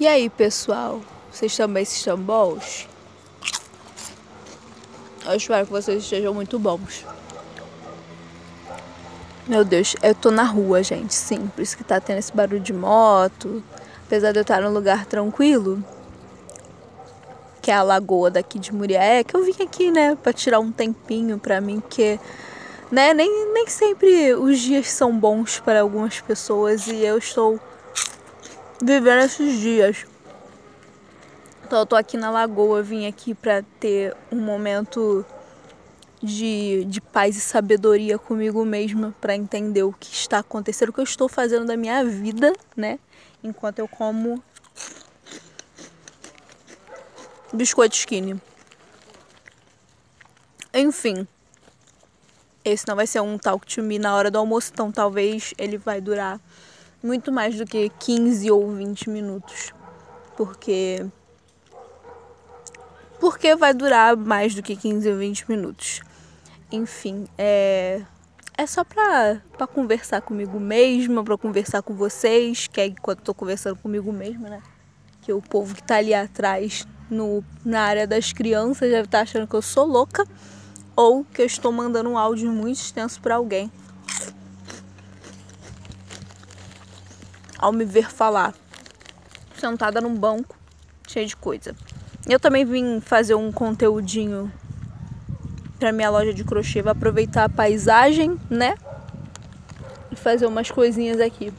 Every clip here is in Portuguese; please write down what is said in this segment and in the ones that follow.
E aí, pessoal? Vocês também estão bons? Eu espero que vocês estejam muito bons. Meu Deus, eu tô na rua, gente, sim. Por isso que tá tendo esse barulho de moto. Apesar de eu estar num lugar tranquilo, que é a lagoa daqui de Muriaé, que eu vim aqui, né, pra tirar um tempinho pra mim, porque, né, nem, nem sempre os dias são bons para algumas pessoas e eu estou vivendo esses dias. Então eu tô aqui na lagoa, vim aqui para ter um momento de, de paz e sabedoria comigo mesma para entender o que está acontecendo, o que eu estou fazendo da minha vida, né? Enquanto eu como biscoito skinny. Enfim, esse não vai ser um talk to me na hora do almoço, então talvez ele vai durar muito mais do que 15 ou 20 minutos. Porque. Porque vai durar mais do que 15 ou 20 minutos. Enfim, é. É só pra, pra conversar comigo mesma, pra conversar com vocês, que é enquanto tô conversando comigo mesma, né? Que o povo que tá ali atrás, no, na área das crianças, deve estar tá achando que eu sou louca. Ou que eu estou mandando um áudio muito extenso para alguém. Ao me ver falar, sentada num banco, cheio de coisa. Eu também vim fazer um conteúdinho para minha loja de crochê, vou aproveitar a paisagem, né? E fazer umas coisinhas aqui.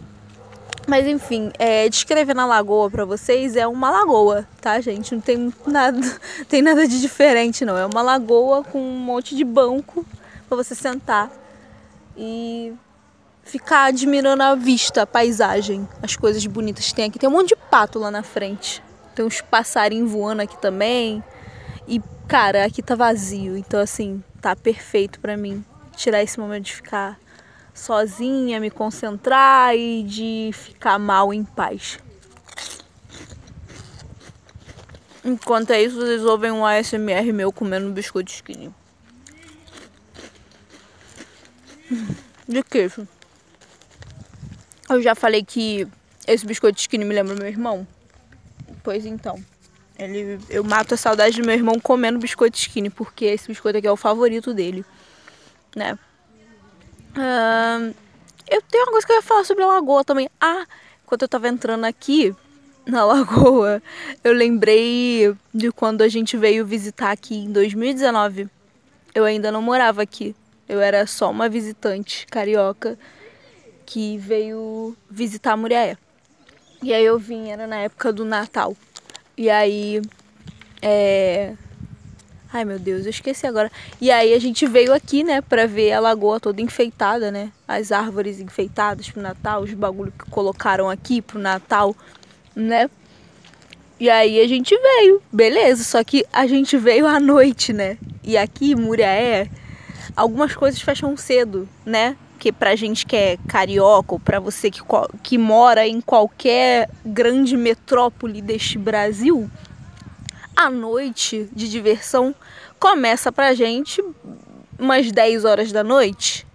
Mas enfim, é, descrever na lagoa para vocês é uma lagoa, tá, gente? Não tem nada, tem nada de diferente, não. É uma lagoa com um monte de banco para você sentar e ficar admirando a vista, a paisagem, as coisas bonitas que tem aqui. Tem um monte de pato lá na frente. Tem uns passarinhos voando aqui também. E, cara, aqui tá vazio. Então, assim, tá perfeito para mim tirar esse momento de ficar sozinha, me concentrar e de ficar mal em paz. Enquanto é isso, vocês ouvem um ASMR meu comendo um biscoito skinny. De queijo. Eu já falei que esse biscoito skinny me lembra meu irmão. Pois então. Ele, eu mato a saudade do meu irmão comendo biscoito skinny, porque esse biscoito aqui é o favorito dele, né? Uh, eu tenho uma coisa que eu ia falar sobre a lagoa também. Ah, enquanto eu tava entrando aqui na lagoa, eu lembrei de quando a gente veio visitar aqui em 2019. Eu ainda não morava aqui. Eu era só uma visitante carioca que veio visitar Muriaé. E aí eu vim, era na época do Natal. E aí. É. Ai meu Deus, eu esqueci agora. E aí a gente veio aqui, né, pra ver a lagoa toda enfeitada, né? As árvores enfeitadas pro Natal, os bagulho que colocaram aqui pro Natal, né? E aí a gente veio, beleza, só que a gente veio à noite, né? E aqui, Muriaé, algumas coisas fecham cedo, né? Porque pra gente que é carioca, ou pra você que, que mora em qualquer grande metrópole deste Brasil, a noite de diversão começa pra gente umas 10 horas da noite,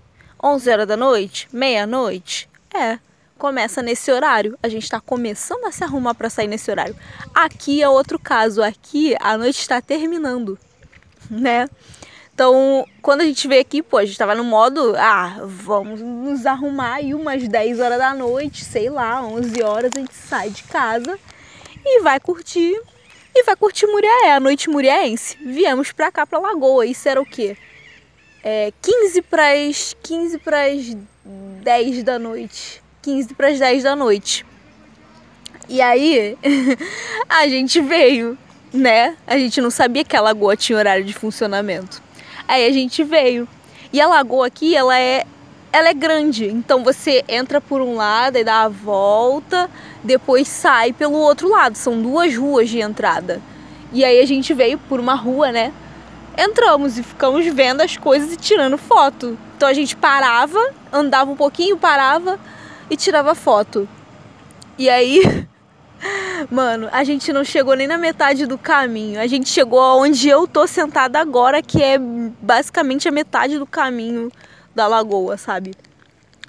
11 horas da noite, meia-noite. É, começa nesse horário. A gente está começando a se arrumar para sair nesse horário. Aqui é outro caso. Aqui a noite está terminando, né? Então, quando a gente veio aqui, pô, a gente tava no modo, ah, vamos nos arrumar aí umas 10 horas da noite, sei lá, 11 horas a gente sai de casa e vai curtir. E vai curtir Muriaé, a noite muriaense. Viemos pra cá, pra Lagoa. Isso era o quê? É, 15 pras, 15 pras 10 da noite. 15 pras 10 da noite. E aí, a gente veio, né? A gente não sabia que a lagoa tinha horário de funcionamento. Aí a gente veio. E a lagoa aqui, ela é ela é grande, então você entra por um lado e dá a volta, depois sai pelo outro lado. São duas ruas de entrada. E aí a gente veio por uma rua, né? Entramos e ficamos vendo as coisas e tirando foto. Então a gente parava, andava um pouquinho, parava e tirava foto. E aí Mano, a gente não chegou nem na metade do caminho. A gente chegou onde eu tô sentada agora, que é basicamente a metade do caminho da lagoa, sabe?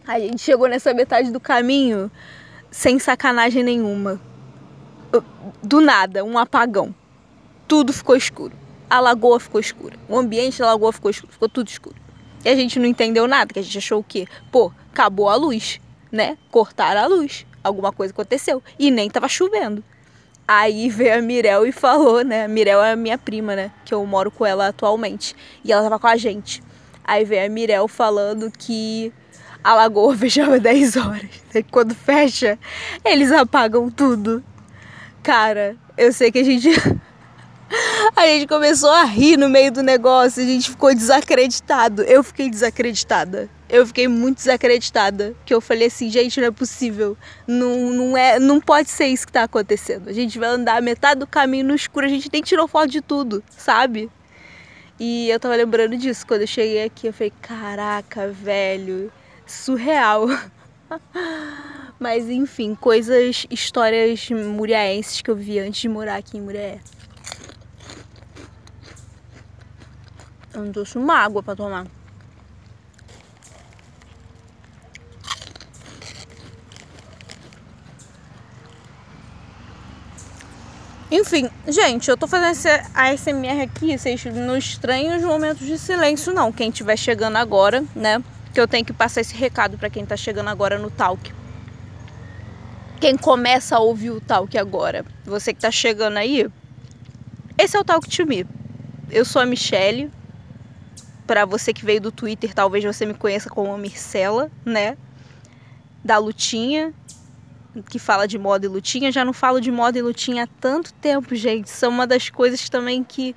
A gente chegou nessa metade do caminho sem sacanagem nenhuma. do nada, um apagão. Tudo ficou escuro. A lagoa ficou escura. O ambiente da lagoa ficou escuro. Ficou tudo escuro. E a gente não entendeu nada, que a gente achou o quê? Pô, acabou a luz, né? Cortaram a luz. Alguma coisa aconteceu. E nem tava chovendo. Aí veio a Mirel e falou, né? A Mirel é a minha prima, né? Que eu moro com ela atualmente. E ela tava com a gente. Aí veio a Mirel falando que a lagoa fechava 10 horas. E quando fecha, eles apagam tudo. Cara, eu sei que a gente. A gente começou a rir no meio do negócio, a gente ficou desacreditado. Eu fiquei desacreditada. Eu fiquei muito desacreditada. Que eu falei assim, gente, não é possível. Não, não, é, não pode ser isso que tá acontecendo. A gente vai andar metade do caminho no escuro, a gente nem tirou foto de tudo, sabe? E eu tava lembrando disso quando eu cheguei aqui. Eu falei, caraca, velho, surreal. Mas enfim, coisas, histórias muriaenses que eu vi antes de morar aqui em Murié. Eu não trouxe uma água para tomar. Enfim, gente, eu tô fazendo esse ASMR aqui, vocês não estranham os momentos de silêncio, não. Quem estiver chegando agora, né? Que eu tenho que passar esse recado para quem tá chegando agora no Talk. Quem começa a ouvir o Talk agora, você que tá chegando aí, esse é o Talk to Me. Eu sou a Michelle, para você que veio do Twitter, talvez você me conheça como a Mircela, né? Da Lutinha, que fala de moda e lutinha. Já não falo de moda e lutinha há tanto tempo, gente. São uma das coisas também que.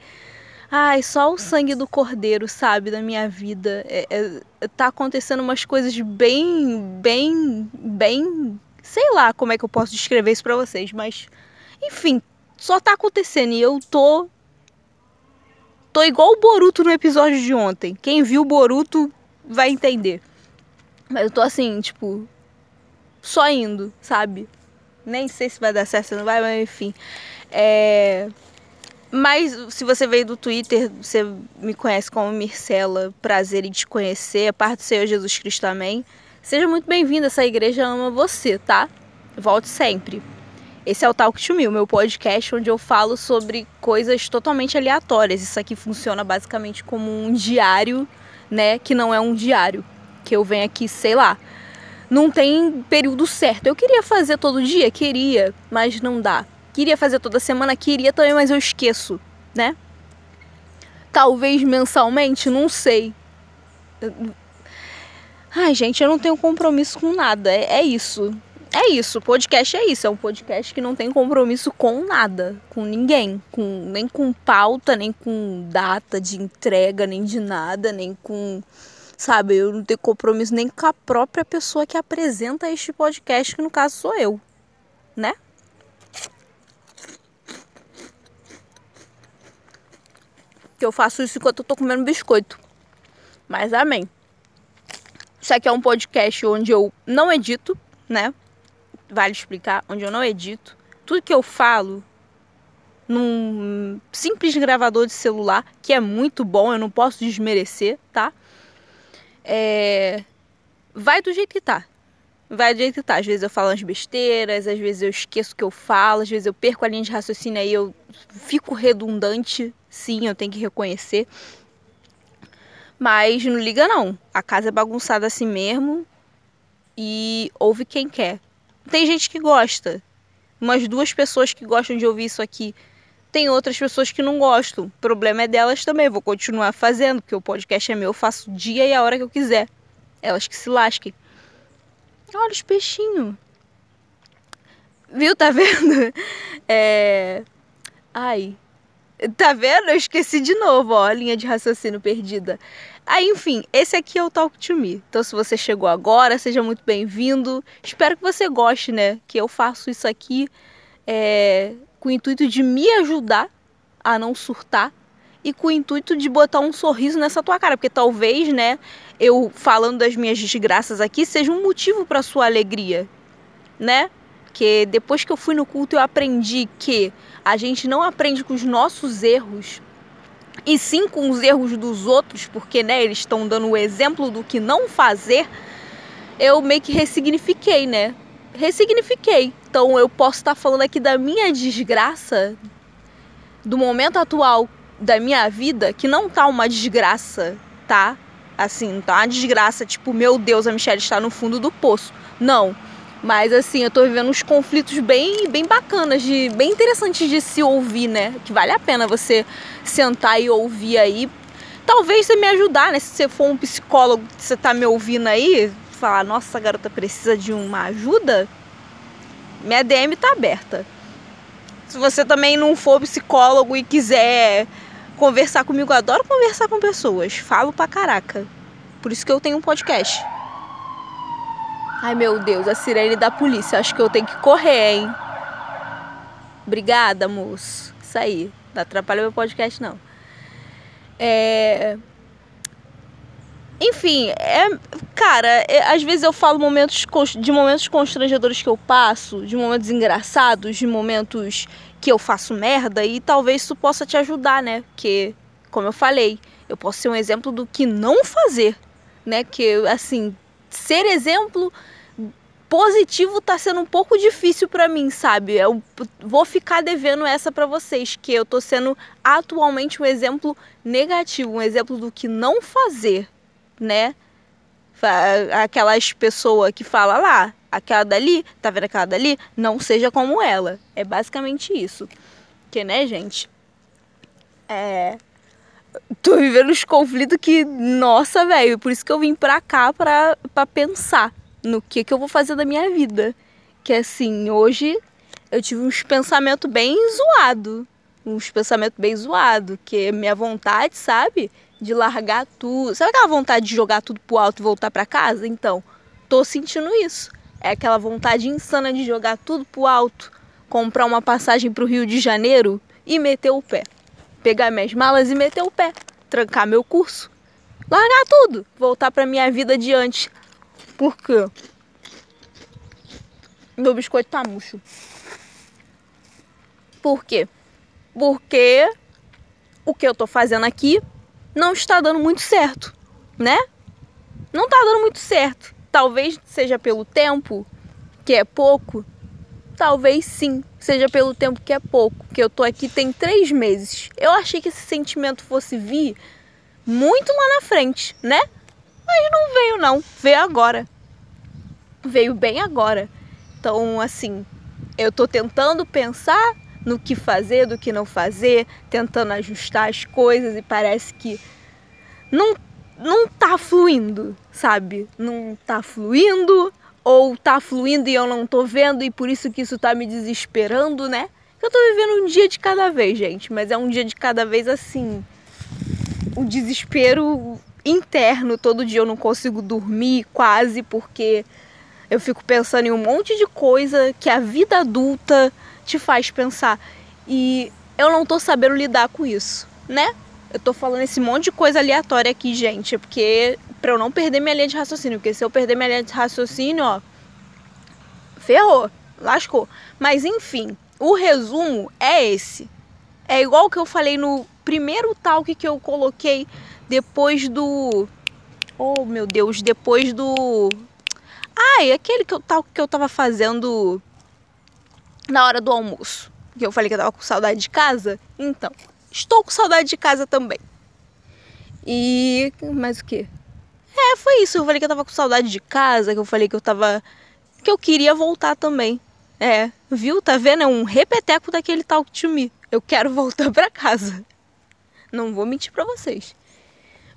Ai, só o sangue do cordeiro, sabe, da minha vida. É, é, tá acontecendo umas coisas bem, bem, bem. Sei lá como é que eu posso descrever isso pra vocês, mas. Enfim, só tá acontecendo e eu tô Tô igual o Boruto no episódio de ontem. Quem viu o Boruto vai entender. Mas eu tô assim, tipo, só indo, sabe? Nem sei se vai dar certo, se não vai, mas enfim. É... Mas se você veio do Twitter, você me conhece como Mircela, prazer em te conhecer, a parte do Senhor Jesus Cristo também. Seja muito bem-vindo, essa igreja ama você, tá? Volte sempre. Esse é o Talk to Me, o meu podcast onde eu falo sobre coisas totalmente aleatórias. Isso aqui funciona basicamente como um diário, né? Que não é um diário. Que eu venho aqui, sei lá. Não tem período certo. Eu queria fazer todo dia? Queria, mas não dá. Queria fazer toda semana? Queria também, mas eu esqueço, né? Talvez mensalmente? Não sei. Ai, gente, eu não tenho compromisso com nada. É, é isso é isso, podcast é isso, é um podcast que não tem compromisso com nada, com ninguém, com, nem com pauta, nem com data de entrega, nem de nada, nem com, sabe, eu não tenho compromisso nem com a própria pessoa que apresenta este podcast, que no caso sou eu, né? Que eu faço isso enquanto eu tô comendo biscoito. Mas amém. Isso aqui é um podcast onde eu não edito, né? Vale explicar, onde eu não edito. Tudo que eu falo num simples gravador de celular, que é muito bom, eu não posso desmerecer, tá? É... Vai do jeito que tá. Vai do jeito que tá. Às vezes eu falo umas besteiras, às vezes eu esqueço o que eu falo, às vezes eu perco a linha de raciocínio aí eu fico redundante. Sim, eu tenho que reconhecer. Mas não liga não. A casa é bagunçada assim mesmo. E ouve quem quer. Tem gente que gosta. Umas duas pessoas que gostam de ouvir isso aqui. Tem outras pessoas que não gostam. O problema é delas também. Vou continuar fazendo, porque o podcast é meu. Eu faço o dia e a hora que eu quiser. Elas que se lasquem. Olha os peixinhos. Viu? Tá vendo? É. Ai. Tá vendo? Eu esqueci de novo, ó, a linha de raciocínio perdida. Aí, enfim, esse aqui é o Talk to Me. Então, se você chegou agora, seja muito bem-vindo. Espero que você goste, né? Que eu faço isso aqui é, com o intuito de me ajudar a não surtar e com o intuito de botar um sorriso nessa tua cara, porque talvez, né, eu falando das minhas desgraças aqui seja um motivo para sua alegria, né? Porque depois que eu fui no culto eu aprendi que a gente não aprende com os nossos erros e sim com os erros dos outros, porque né, eles estão dando o exemplo do que não fazer, eu meio que ressignifiquei, né? ressignifiquei. Então eu posso estar falando aqui da minha desgraça, do momento atual da minha vida, que não tá uma desgraça, tá? Assim, não tá uma desgraça, tipo, meu Deus, a Michelle está no fundo do poço. Não. Mas assim, eu tô vivendo uns conflitos bem, bem bacanas, de, bem interessantes de se ouvir, né? Que vale a pena você sentar e ouvir aí. Talvez você me ajudar, né? Se você for um psicólogo, você tá me ouvindo aí, falar, nossa, a garota precisa de uma ajuda, minha DM tá aberta. Se você também não for psicólogo e quiser conversar comigo, adoro conversar com pessoas. Falo pra caraca. Por isso que eu tenho um podcast. Ai meu Deus, a sirene da polícia. Acho que eu tenho que correr, hein? Obrigada, moço. Isso aí. Não atrapalha meu podcast, não. É. Enfim, é. Cara, é, às vezes eu falo momentos de momentos constrangedores que eu passo, de momentos engraçados, de momentos que eu faço merda, e talvez isso possa te ajudar, né? Porque, como eu falei, eu posso ser um exemplo do que não fazer, né? Que, assim, ser exemplo positivo tá sendo um pouco difícil para mim, sabe? Eu vou ficar devendo essa para vocês, que eu tô sendo atualmente um exemplo negativo, um exemplo do que não fazer, né? Aquelas pessoas que falam lá, aquela dali, tá vendo aquela dali? Não seja como ela. É basicamente isso. Que, né, gente? É tô vivendo uns conflitos que, nossa, velho, por isso que eu vim pra cá pra, pra pensar no que, que eu vou fazer da minha vida. Que assim, hoje eu tive uns pensamentos bem zoado, uns pensamentos bem zoado, que minha vontade, sabe, de largar tudo. Sabe aquela vontade de jogar tudo pro alto e voltar para casa? Então, tô sentindo isso. É aquela vontade insana de jogar tudo pro alto, comprar uma passagem pro Rio de Janeiro e meter o pé pegar minhas malas e meter o pé, trancar meu curso, largar tudo, voltar para minha vida adiante. Por quê? Meu biscoito tá murcho. Por quê? Porque o que eu tô fazendo aqui não está dando muito certo, né? Não tá dando muito certo. Talvez seja pelo tempo, que é pouco, Talvez sim, seja pelo tempo que é pouco, que eu tô aqui tem três meses. Eu achei que esse sentimento fosse vir muito lá na frente, né? Mas não veio não, veio agora. Veio bem agora. Então, assim, eu tô tentando pensar no que fazer, do que não fazer, tentando ajustar as coisas e parece que não não tá fluindo, sabe? Não tá fluindo, ou tá fluindo e eu não tô vendo e por isso que isso tá me desesperando, né? Eu tô vivendo um dia de cada vez, gente, mas é um dia de cada vez assim. O desespero interno, todo dia eu não consigo dormir quase porque eu fico pensando em um monte de coisa que a vida adulta te faz pensar. E eu não tô sabendo lidar com isso, né? Eu tô falando esse monte de coisa aleatória aqui, gente, porque para eu não perder minha linha de raciocínio, porque se eu perder minha linha de raciocínio, ó, ferrou, lascou. Mas enfim, o resumo é esse. É igual que eu falei no primeiro talk que eu coloquei depois do Oh, meu Deus, depois do Ai, aquele que eu, tal, que eu tava fazendo na hora do almoço. Que eu falei que eu tava com saudade de casa. Então, estou com saudade de casa também. E. Mais o que? É, foi isso. Eu falei que eu tava com saudade de casa, que eu falei que eu tava. que eu queria voltar também. É, viu? Tá vendo? É um repeteco daquele Talk to Me. Eu quero voltar pra casa. Não vou mentir pra vocês.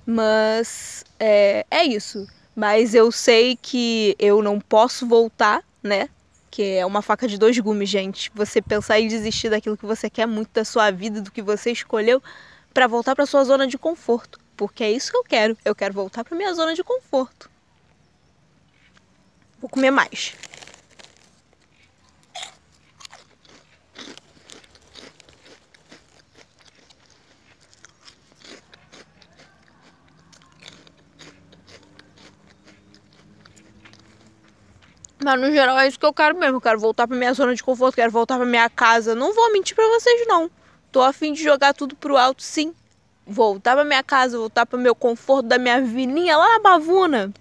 Mas é, é isso. Mas eu sei que eu não posso voltar, né? Que é uma faca de dois gumes, gente. Você pensar em desistir daquilo que você quer muito da sua vida, do que você escolheu, para voltar para sua zona de conforto porque é isso que eu quero. Eu quero voltar para minha zona de conforto. Vou comer mais. Mas no geral é isso que eu quero mesmo. Eu quero voltar pra minha zona de conforto, quero voltar pra minha casa. Não vou mentir pra vocês, não. Tô afim de jogar tudo pro alto, sim voltar para minha casa, voltar para meu conforto da minha vilinha lá na Bavuna.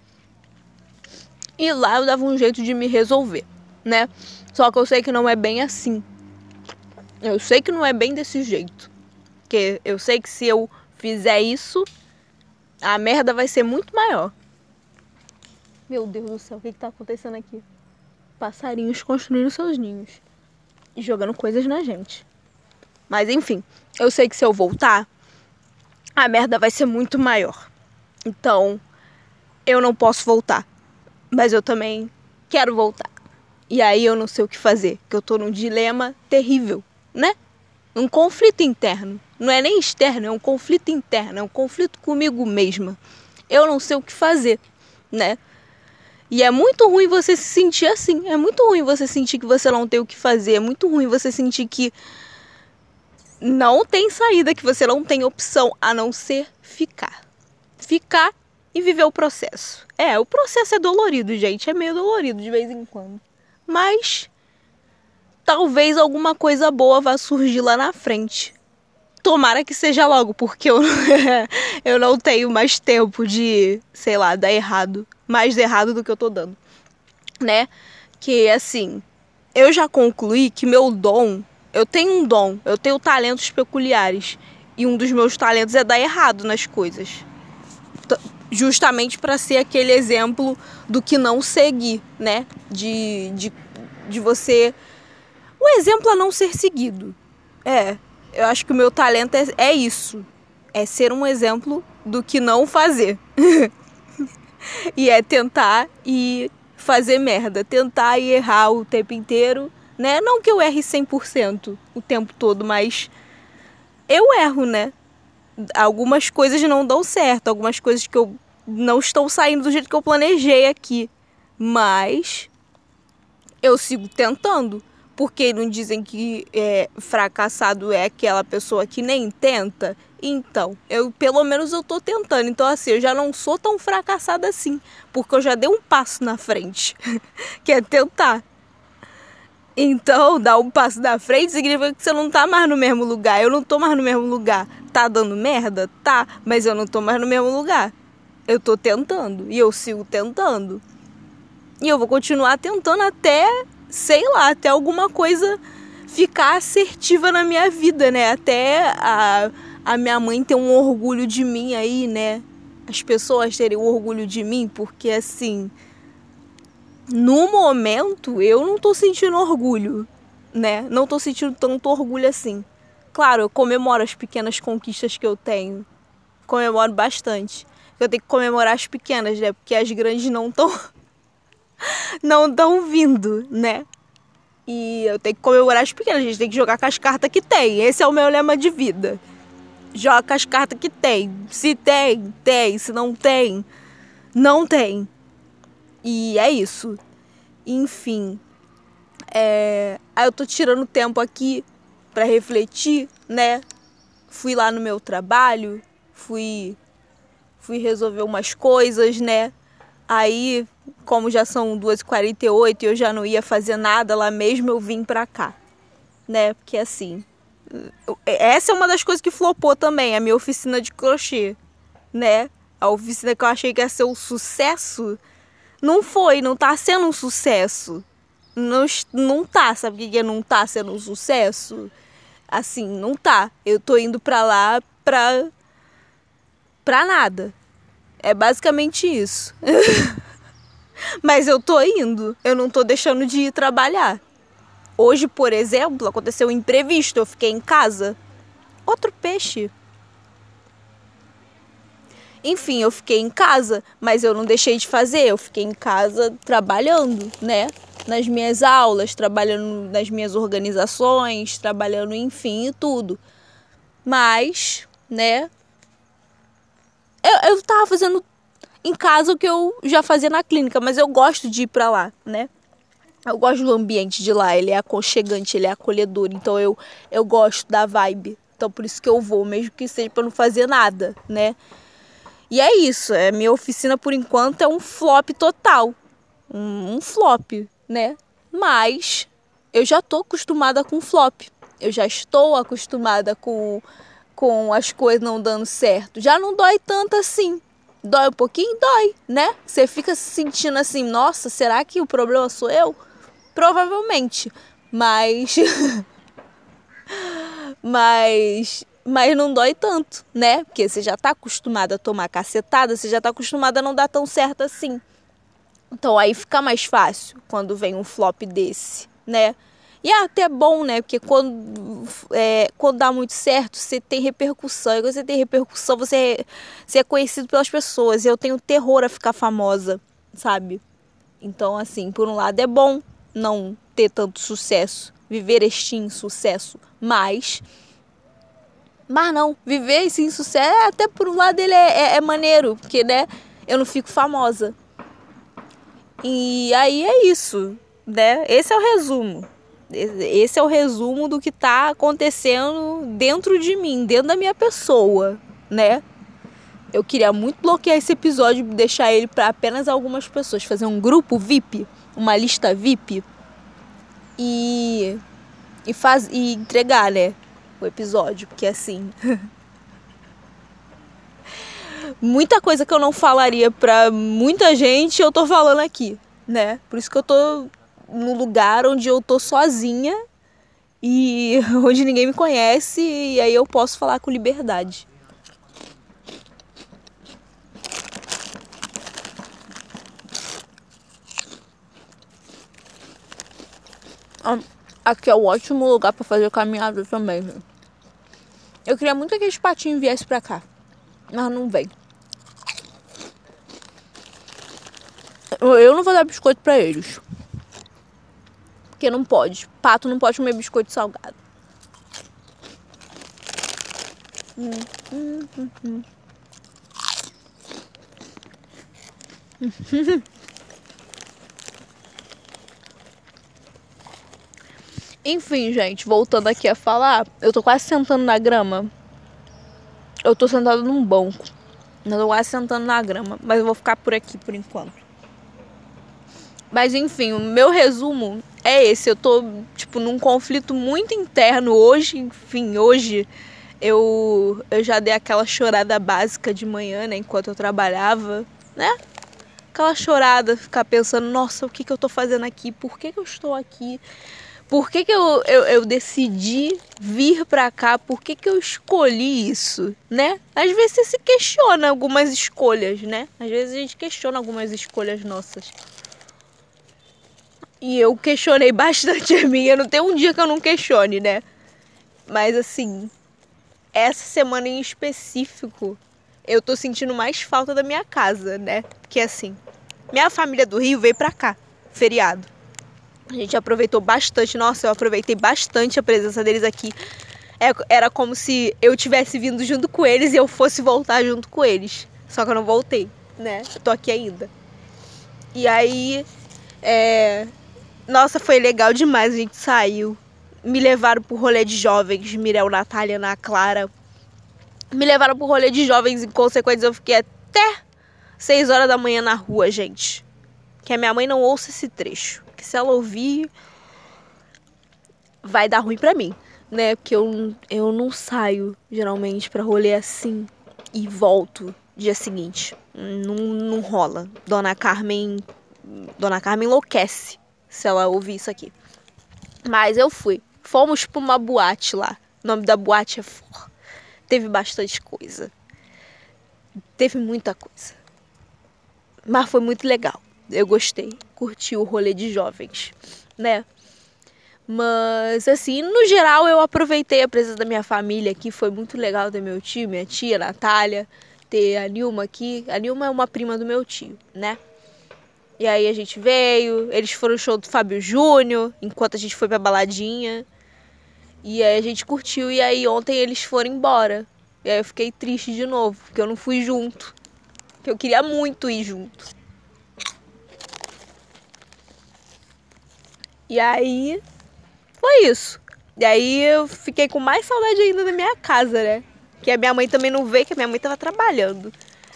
E lá eu dava um jeito de me resolver. né? Só que eu sei que não é bem assim. Eu sei que não é bem desse jeito. Porque eu sei que se eu fizer isso, a merda vai ser muito maior. Meu Deus do céu, o que, que tá acontecendo aqui? Passarinhos construindo seus ninhos e jogando coisas na gente. Mas enfim, eu sei que se eu voltar, a merda vai ser muito maior. Então, eu não posso voltar. Mas eu também quero voltar. E aí eu não sei o que fazer, que eu tô num dilema terrível, né? Um conflito interno. Não é nem externo, é um conflito interno, é um conflito comigo mesma. Eu não sei o que fazer, né? E é muito ruim você se sentir assim. É muito ruim você sentir que você não tem o que fazer. É muito ruim você sentir que não tem saída, que você não tem opção a não ser ficar. Ficar e viver o processo. É, o processo é dolorido, gente. É meio dolorido de vez em quando. Mas talvez alguma coisa boa vá surgir lá na frente. Tomara que seja logo, porque eu, eu não tenho mais tempo de, sei lá, dar errado. Mais errado do que eu tô dando. Né? Que assim, eu já concluí que meu dom, eu tenho um dom, eu tenho talentos peculiares. E um dos meus talentos é dar errado nas coisas. Justamente para ser aquele exemplo do que não seguir, né? De, de, de você. O exemplo a não ser seguido. É, eu acho que o meu talento é, é isso. É ser um exemplo do que não fazer. e é tentar e fazer merda. Tentar e errar o tempo inteiro. Né? Não que eu erre 100% o tempo todo, mas eu erro, né? Algumas coisas não dão certo, algumas coisas que eu não estão saindo do jeito que eu planejei aqui. Mas eu sigo tentando. Porque não dizem que é, fracassado é aquela pessoa que nem tenta? Então, eu pelo menos eu tô tentando. Então, assim, eu já não sou tão fracassada assim. Porque eu já dei um passo na frente. que é tentar. Então, dar um passo na frente significa que você não tá mais no mesmo lugar. Eu não tô mais no mesmo lugar. Tá dando merda? Tá. Mas eu não tô mais no mesmo lugar. Eu tô tentando. E eu sigo tentando. E eu vou continuar tentando até sei lá, até alguma coisa ficar assertiva na minha vida, né? Até a, a minha mãe ter um orgulho de mim aí, né? As pessoas terem orgulho de mim, porque assim, no momento eu não tô sentindo orgulho, né? Não tô sentindo tanto orgulho assim. Claro, eu comemoro as pequenas conquistas que eu tenho. Comemoro bastante. Eu tenho que comemorar as pequenas, né? Porque as grandes não estão não estão vindo, né? E eu tenho que comemorar as pequenas, a gente tem que jogar com as cartas que tem. Esse é o meu lema de vida. Joga com as cartas que tem. Se tem, tem. Se não tem, não tem. E é isso. Enfim. É... Aí eu tô tirando tempo aqui para refletir, né? Fui lá no meu trabalho, fui fui resolver umas coisas, né? Aí, como já são 2h48 e eu já não ia fazer nada lá mesmo, eu vim pra cá. Né? Porque assim. Essa é uma das coisas que flopou também, a minha oficina de crochê. Né? A oficina que eu achei que ia ser um sucesso. Não foi, não tá sendo um sucesso. Não, não tá, sabe o que é não tá sendo um sucesso? Assim, não tá. Eu tô indo pra lá pra. pra nada. É basicamente isso. Mas eu tô indo, eu não tô deixando de ir trabalhar. Hoje, por exemplo, aconteceu um imprevisto, eu fiquei em casa. Outro peixe. Enfim, eu fiquei em casa, mas eu não deixei de fazer, eu fiquei em casa trabalhando, né? Nas minhas aulas, trabalhando nas minhas organizações, trabalhando, enfim, e tudo. Mas, né, eu, eu tava fazendo em casa o que eu já fazia na clínica, mas eu gosto de ir para lá, né? Eu gosto do ambiente de lá, ele é aconchegante, ele é acolhedor, então eu, eu gosto da vibe. Então por isso que eu vou, mesmo que seja para não fazer nada, né? E é isso, é minha oficina por enquanto é um flop total. Um, um flop, né? Mas eu já tô acostumada com flop. Eu já estou acostumada com com as coisas não dando certo, já não dói tanto assim. Dói um pouquinho? Dói, né? Você fica se sentindo assim, nossa, será que o problema sou eu? Provavelmente. Mas. mas. Mas não dói tanto, né? Porque você já tá acostumado a tomar cacetada, você já tá acostumado a não dar tão certo assim. Então aí fica mais fácil quando vem um flop desse, né? E é até bom, né? Porque quando, é, quando dá muito certo, você tem repercussão. E quando você tem repercussão, você é, você é conhecido pelas pessoas. Eu tenho terror a ficar famosa, sabe? Então, assim, por um lado é bom não ter tanto sucesso, viver este insucesso, mas. Mas não, viver esse insucesso, é, até por um lado ele é, é, é maneiro, porque, né, eu não fico famosa. E aí é isso, né? Esse é o resumo. Esse é o resumo do que está acontecendo dentro de mim, dentro da minha pessoa, né? Eu queria muito bloquear esse episódio deixar ele para apenas algumas pessoas, fazer um grupo VIP, uma lista VIP e e faz e entregar, né, o episódio, porque assim, muita coisa que eu não falaria para muita gente, eu tô falando aqui, né? Por isso que eu tô no lugar onde eu tô sozinha e onde ninguém me conhece e aí eu posso falar com liberdade. Aqui é um ótimo lugar para fazer caminhada também. Eu queria muito que aqueles patinhos viessem pra cá. Mas não vem. Eu não vou dar biscoito pra eles. Porque não pode. Pato não pode comer biscoito salgado. Hum, hum, hum, hum. Enfim, gente, voltando aqui a falar, eu tô quase sentando na grama. Eu tô sentado num banco. Eu tô quase sentando na grama, mas eu vou ficar por aqui por enquanto. Mas enfim, o meu resumo é esse. Eu tô, tipo, num conflito muito interno hoje. Enfim, hoje eu, eu já dei aquela chorada básica de manhã, né? Enquanto eu trabalhava, né? Aquela chorada, ficar pensando, nossa, o que, que eu tô fazendo aqui? Por que, que eu estou aqui? Por que, que eu, eu, eu decidi vir pra cá? Por que, que eu escolhi isso, né? Às vezes você se questiona algumas escolhas, né? Às vezes a gente questiona algumas escolhas nossas. E eu questionei bastante a minha. Não tem um dia que eu não questione, né? Mas assim, essa semana em específico, eu tô sentindo mais falta da minha casa, né? Porque assim, minha família do Rio veio pra cá, feriado. A gente aproveitou bastante. Nossa, eu aproveitei bastante a presença deles aqui. É, era como se eu tivesse vindo junto com eles e eu fosse voltar junto com eles. Só que eu não voltei, né? Eu tô aqui ainda. E aí, é, nossa, foi legal demais. A gente saiu. Me levaram pro rolê de jovens, Mirel, Natália, Ana Clara. Me levaram pro rolê de jovens, em consequência, eu fiquei até 6 horas da manhã na rua, gente. Que a minha mãe não ouça esse trecho. Que se ela ouvir, vai dar ruim pra mim, né? Porque eu, eu não saio, geralmente, pra rolê assim e volto dia seguinte. Não, não rola. Dona Carmen. Dona Carmen enlouquece se ela ouvir isso aqui. Mas eu fui. Fomos para uma boate lá. O nome da boate é For. Teve bastante coisa. Teve muita coisa. Mas foi muito legal. Eu gostei. Curti o rolê de jovens, né? Mas, assim, no geral, eu aproveitei a presença da minha família aqui. Foi muito legal ter meu tio, minha tia, Natália, ter a Nilma aqui. A Nilma é uma prima do meu tio, né? E aí a gente veio, eles foram no show do Fábio Júnior, enquanto a gente foi pra baladinha. E aí a gente curtiu, e aí ontem eles foram embora. E aí eu fiquei triste de novo, porque eu não fui junto. Porque eu queria muito ir junto. E aí foi isso. E aí eu fiquei com mais saudade ainda da minha casa, né? Que a minha mãe também não veio, que a minha mãe tava trabalhando.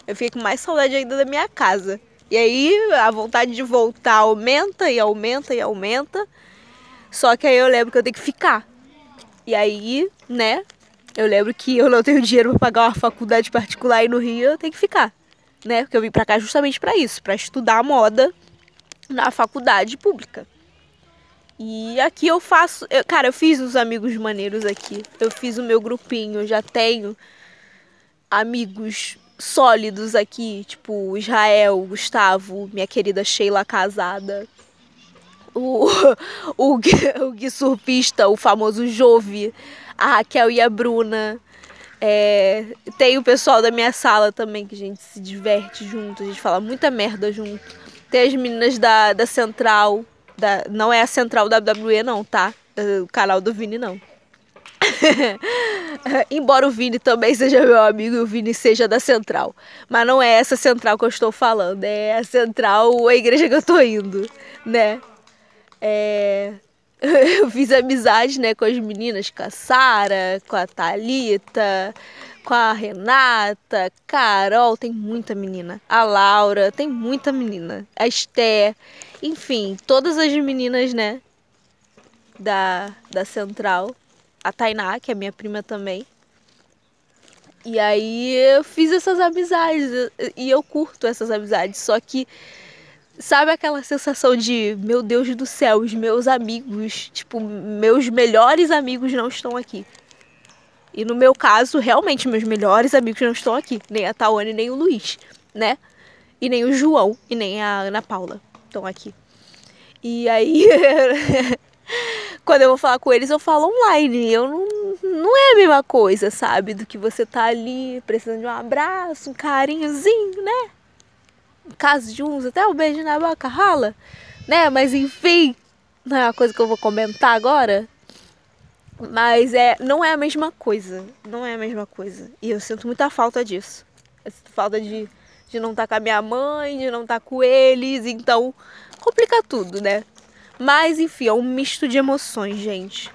Eu fiquei com mais saudade ainda da minha casa. E aí a vontade de voltar aumenta e aumenta e aumenta. Só que aí eu lembro que eu tenho que ficar. E aí, né? Eu lembro que eu não tenho dinheiro para pagar uma faculdade particular aí no Rio, eu tenho que ficar, né? Porque eu vim para cá justamente para isso, para estudar moda na faculdade pública. E aqui eu faço. Eu, cara, eu fiz os amigos maneiros aqui. Eu fiz o meu grupinho. Já tenho amigos sólidos aqui. Tipo, Israel, Gustavo, minha querida Sheila casada. O, o, o Gui surfista, o famoso Jove. A Raquel e a Bruna. É, tem o pessoal da minha sala também, que a gente se diverte junto, a gente fala muita merda junto. Tem as meninas da, da Central, da, não é a Central WWE não, tá? O canal do Vini não. Embora o Vini também seja meu amigo e o Vini seja da Central. Mas não é essa Central que eu estou falando, é a Central, a igreja que eu tô indo, né? É, eu fiz amizade, né, com as meninas, com a Sara, com a Thalita, com a Renata, Carol, tem muita menina. A Laura, tem muita menina. A Esté, enfim, todas as meninas, né, da, da Central. A Tainá, que é minha prima também. E aí eu fiz essas amizades e eu curto essas amizades, só que Sabe aquela sensação de, meu Deus do céu, os meus amigos, tipo, meus melhores amigos não estão aqui. E no meu caso, realmente, meus melhores amigos não estão aqui. Nem a Tawane, nem o Luiz, né? E nem o João, e nem a Ana Paula estão aqui. E aí, quando eu vou falar com eles, eu falo online. Eu não, não é a mesma coisa, sabe? Do que você tá ali precisando de um abraço, um carinhozinho, né? caso de uns, até o um beijo na boca rola, né? Mas enfim, não é uma coisa que eu vou comentar agora. Mas é, não é a mesma coisa. Não é a mesma coisa. E eu sinto muita falta disso. Eu sinto falta de, de não estar tá com a minha mãe, de não estar tá com eles. Então, complica tudo, né? Mas, enfim, é um misto de emoções, gente.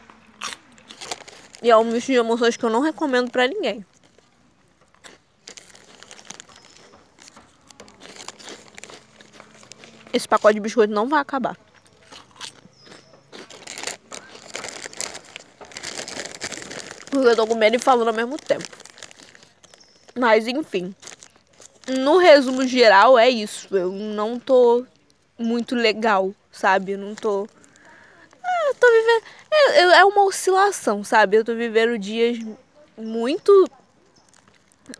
E é um misto de emoções que eu não recomendo para ninguém. Esse pacote de biscoito não vai acabar. Porque eu tô comendo e falando ao mesmo tempo. Mas enfim. No resumo geral é isso. Eu não tô muito legal, sabe? Eu não tô. Ah, eu tô vivendo. É, é uma oscilação, sabe? Eu tô vivendo dias muito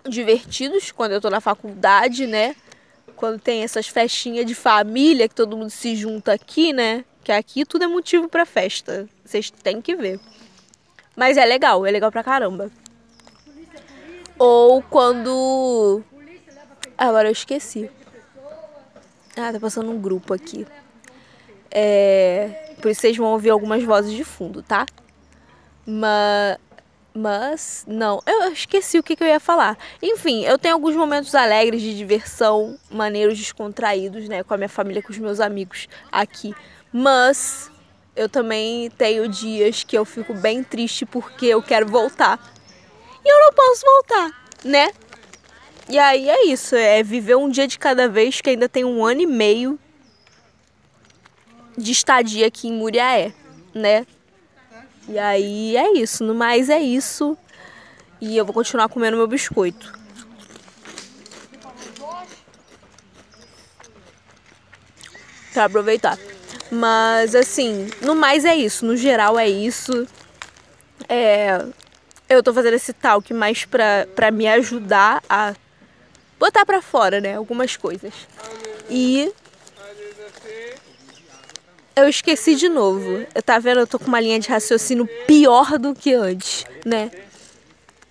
divertidos quando eu tô na faculdade, né? quando tem essas festinhas de família que todo mundo se junta aqui, né? Que aqui tudo é motivo para festa. Vocês têm que ver. Mas é legal, é legal pra caramba. Ou quando. Agora eu esqueci. Ah, tá passando um grupo aqui. É. Por isso vocês vão ouvir algumas vozes de fundo, tá? Mas mas, não, eu esqueci o que, que, eu ia falar. Enfim, eu tenho alguns momentos alegres de diversão, maneiros descontraídos, né, com a minha família, com os meus amigos aqui. Mas eu também tenho dias que eu fico bem triste porque eu quero voltar. E eu não posso voltar, né? E aí é isso, é viver um dia de cada vez, que ainda tem um ano e meio de estadia aqui em Muriaé, né? E aí é isso, no mais é isso. E eu vou continuar comendo meu biscoito. Pra aproveitar. Mas assim, no mais é isso, no geral é isso. É, eu tô fazendo esse talk mais pra, pra me ajudar a botar pra fora, né? Algumas coisas. E eu esqueci de novo. Eu tá vendo? Eu tô com uma linha de raciocínio pior do que antes, né?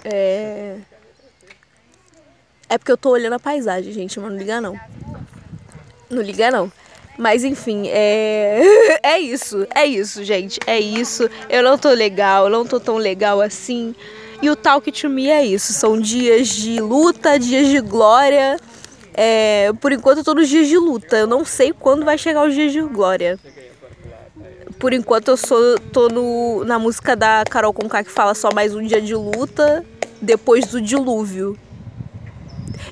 É. É porque eu tô olhando a paisagem, gente, mas não liga não. Não liga não. Mas enfim, é. É isso, é isso, gente. É isso. Eu não tô legal, não tô tão legal assim. E o Talk to Me é isso. São dias de luta, dias de glória. É, por enquanto tô nos dias de luta. Eu não sei quando vai chegar os dias de glória por enquanto eu sou, tô no, na música da Carol Conká que fala só mais um dia de luta depois do dilúvio.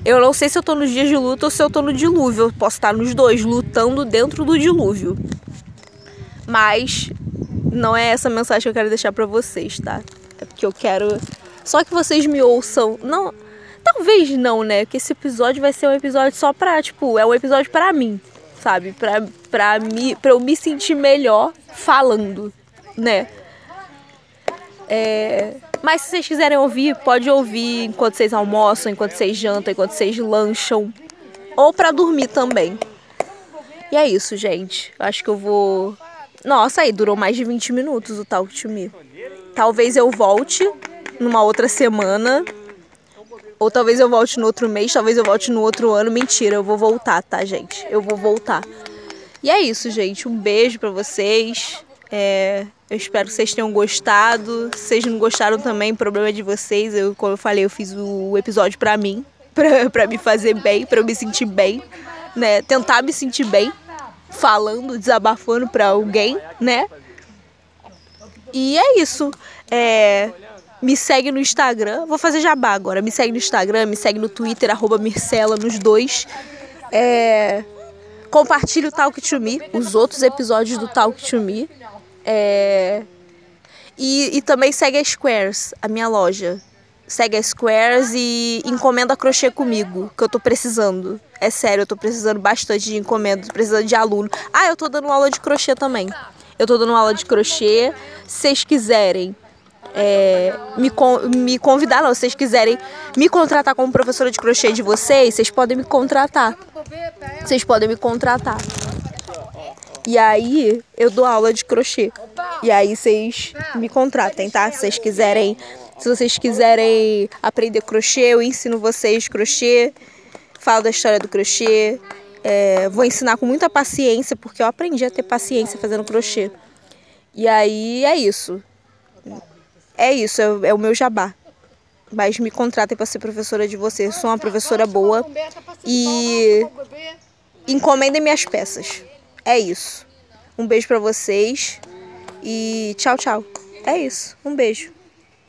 Eu não sei se eu tô nos dias de luta ou se eu tô no dilúvio. Eu posso estar nos dois, lutando dentro do dilúvio. Mas não é essa mensagem que eu quero deixar para vocês, tá? É porque eu quero só que vocês me ouçam. Não, talvez não, né? Que esse episódio vai ser um episódio só pra, tipo, é um episódio para mim, sabe? Pra, pra, me, pra eu me sentir melhor falando, né? É... Mas se vocês quiserem ouvir, pode ouvir enquanto vocês almoçam, enquanto vocês jantam, enquanto vocês lancham. Ou para dormir também. E é isso, gente. Acho que eu vou. Nossa, aí durou mais de 20 minutos o Talk to Me. Talvez eu volte numa outra semana. Ou talvez eu volte no outro mês, talvez eu volte no outro ano. Mentira, eu vou voltar, tá, gente? Eu vou voltar. E é isso, gente. Um beijo para vocês. É, eu espero que vocês tenham gostado. Se vocês não gostaram também, problema é de vocês. Eu, como eu falei, eu fiz o episódio pra mim, pra, pra me fazer bem, pra eu me sentir bem, né? Tentar me sentir bem, falando, desabafando pra alguém, né? E é isso. É, me segue no Instagram. Vou fazer jabá agora. Me segue no Instagram, me segue no Twitter, arroba Mircela nos dois. É, compartilhe o Talk to Me, os outros episódios do Talk to Me. É... E, e também segue a Squares, a minha loja. Segue a Squares e encomenda crochê comigo, que eu tô precisando. É sério, eu tô precisando bastante de encomenda, precisando de aluno. Ah, eu tô dando aula de crochê também. Eu tô dando aula de crochê. Se vocês quiserem é, me, me convidar, não, se vocês quiserem me contratar como professora de crochê de vocês, vocês podem me contratar. Vocês podem me contratar. E aí eu dou aula de crochê. E aí vocês me contratem, tá? Se vocês quiserem, se vocês quiserem aprender crochê, eu ensino vocês crochê. Falo da história do crochê. É, vou ensinar com muita paciência, porque eu aprendi a ter paciência fazendo crochê. E aí é isso. É isso, é, é o meu jabá. Mas me contratem para ser professora de vocês. Sou uma professora boa. E encomendem minhas peças. É isso. Um beijo para vocês e tchau, tchau. É isso. Um beijo.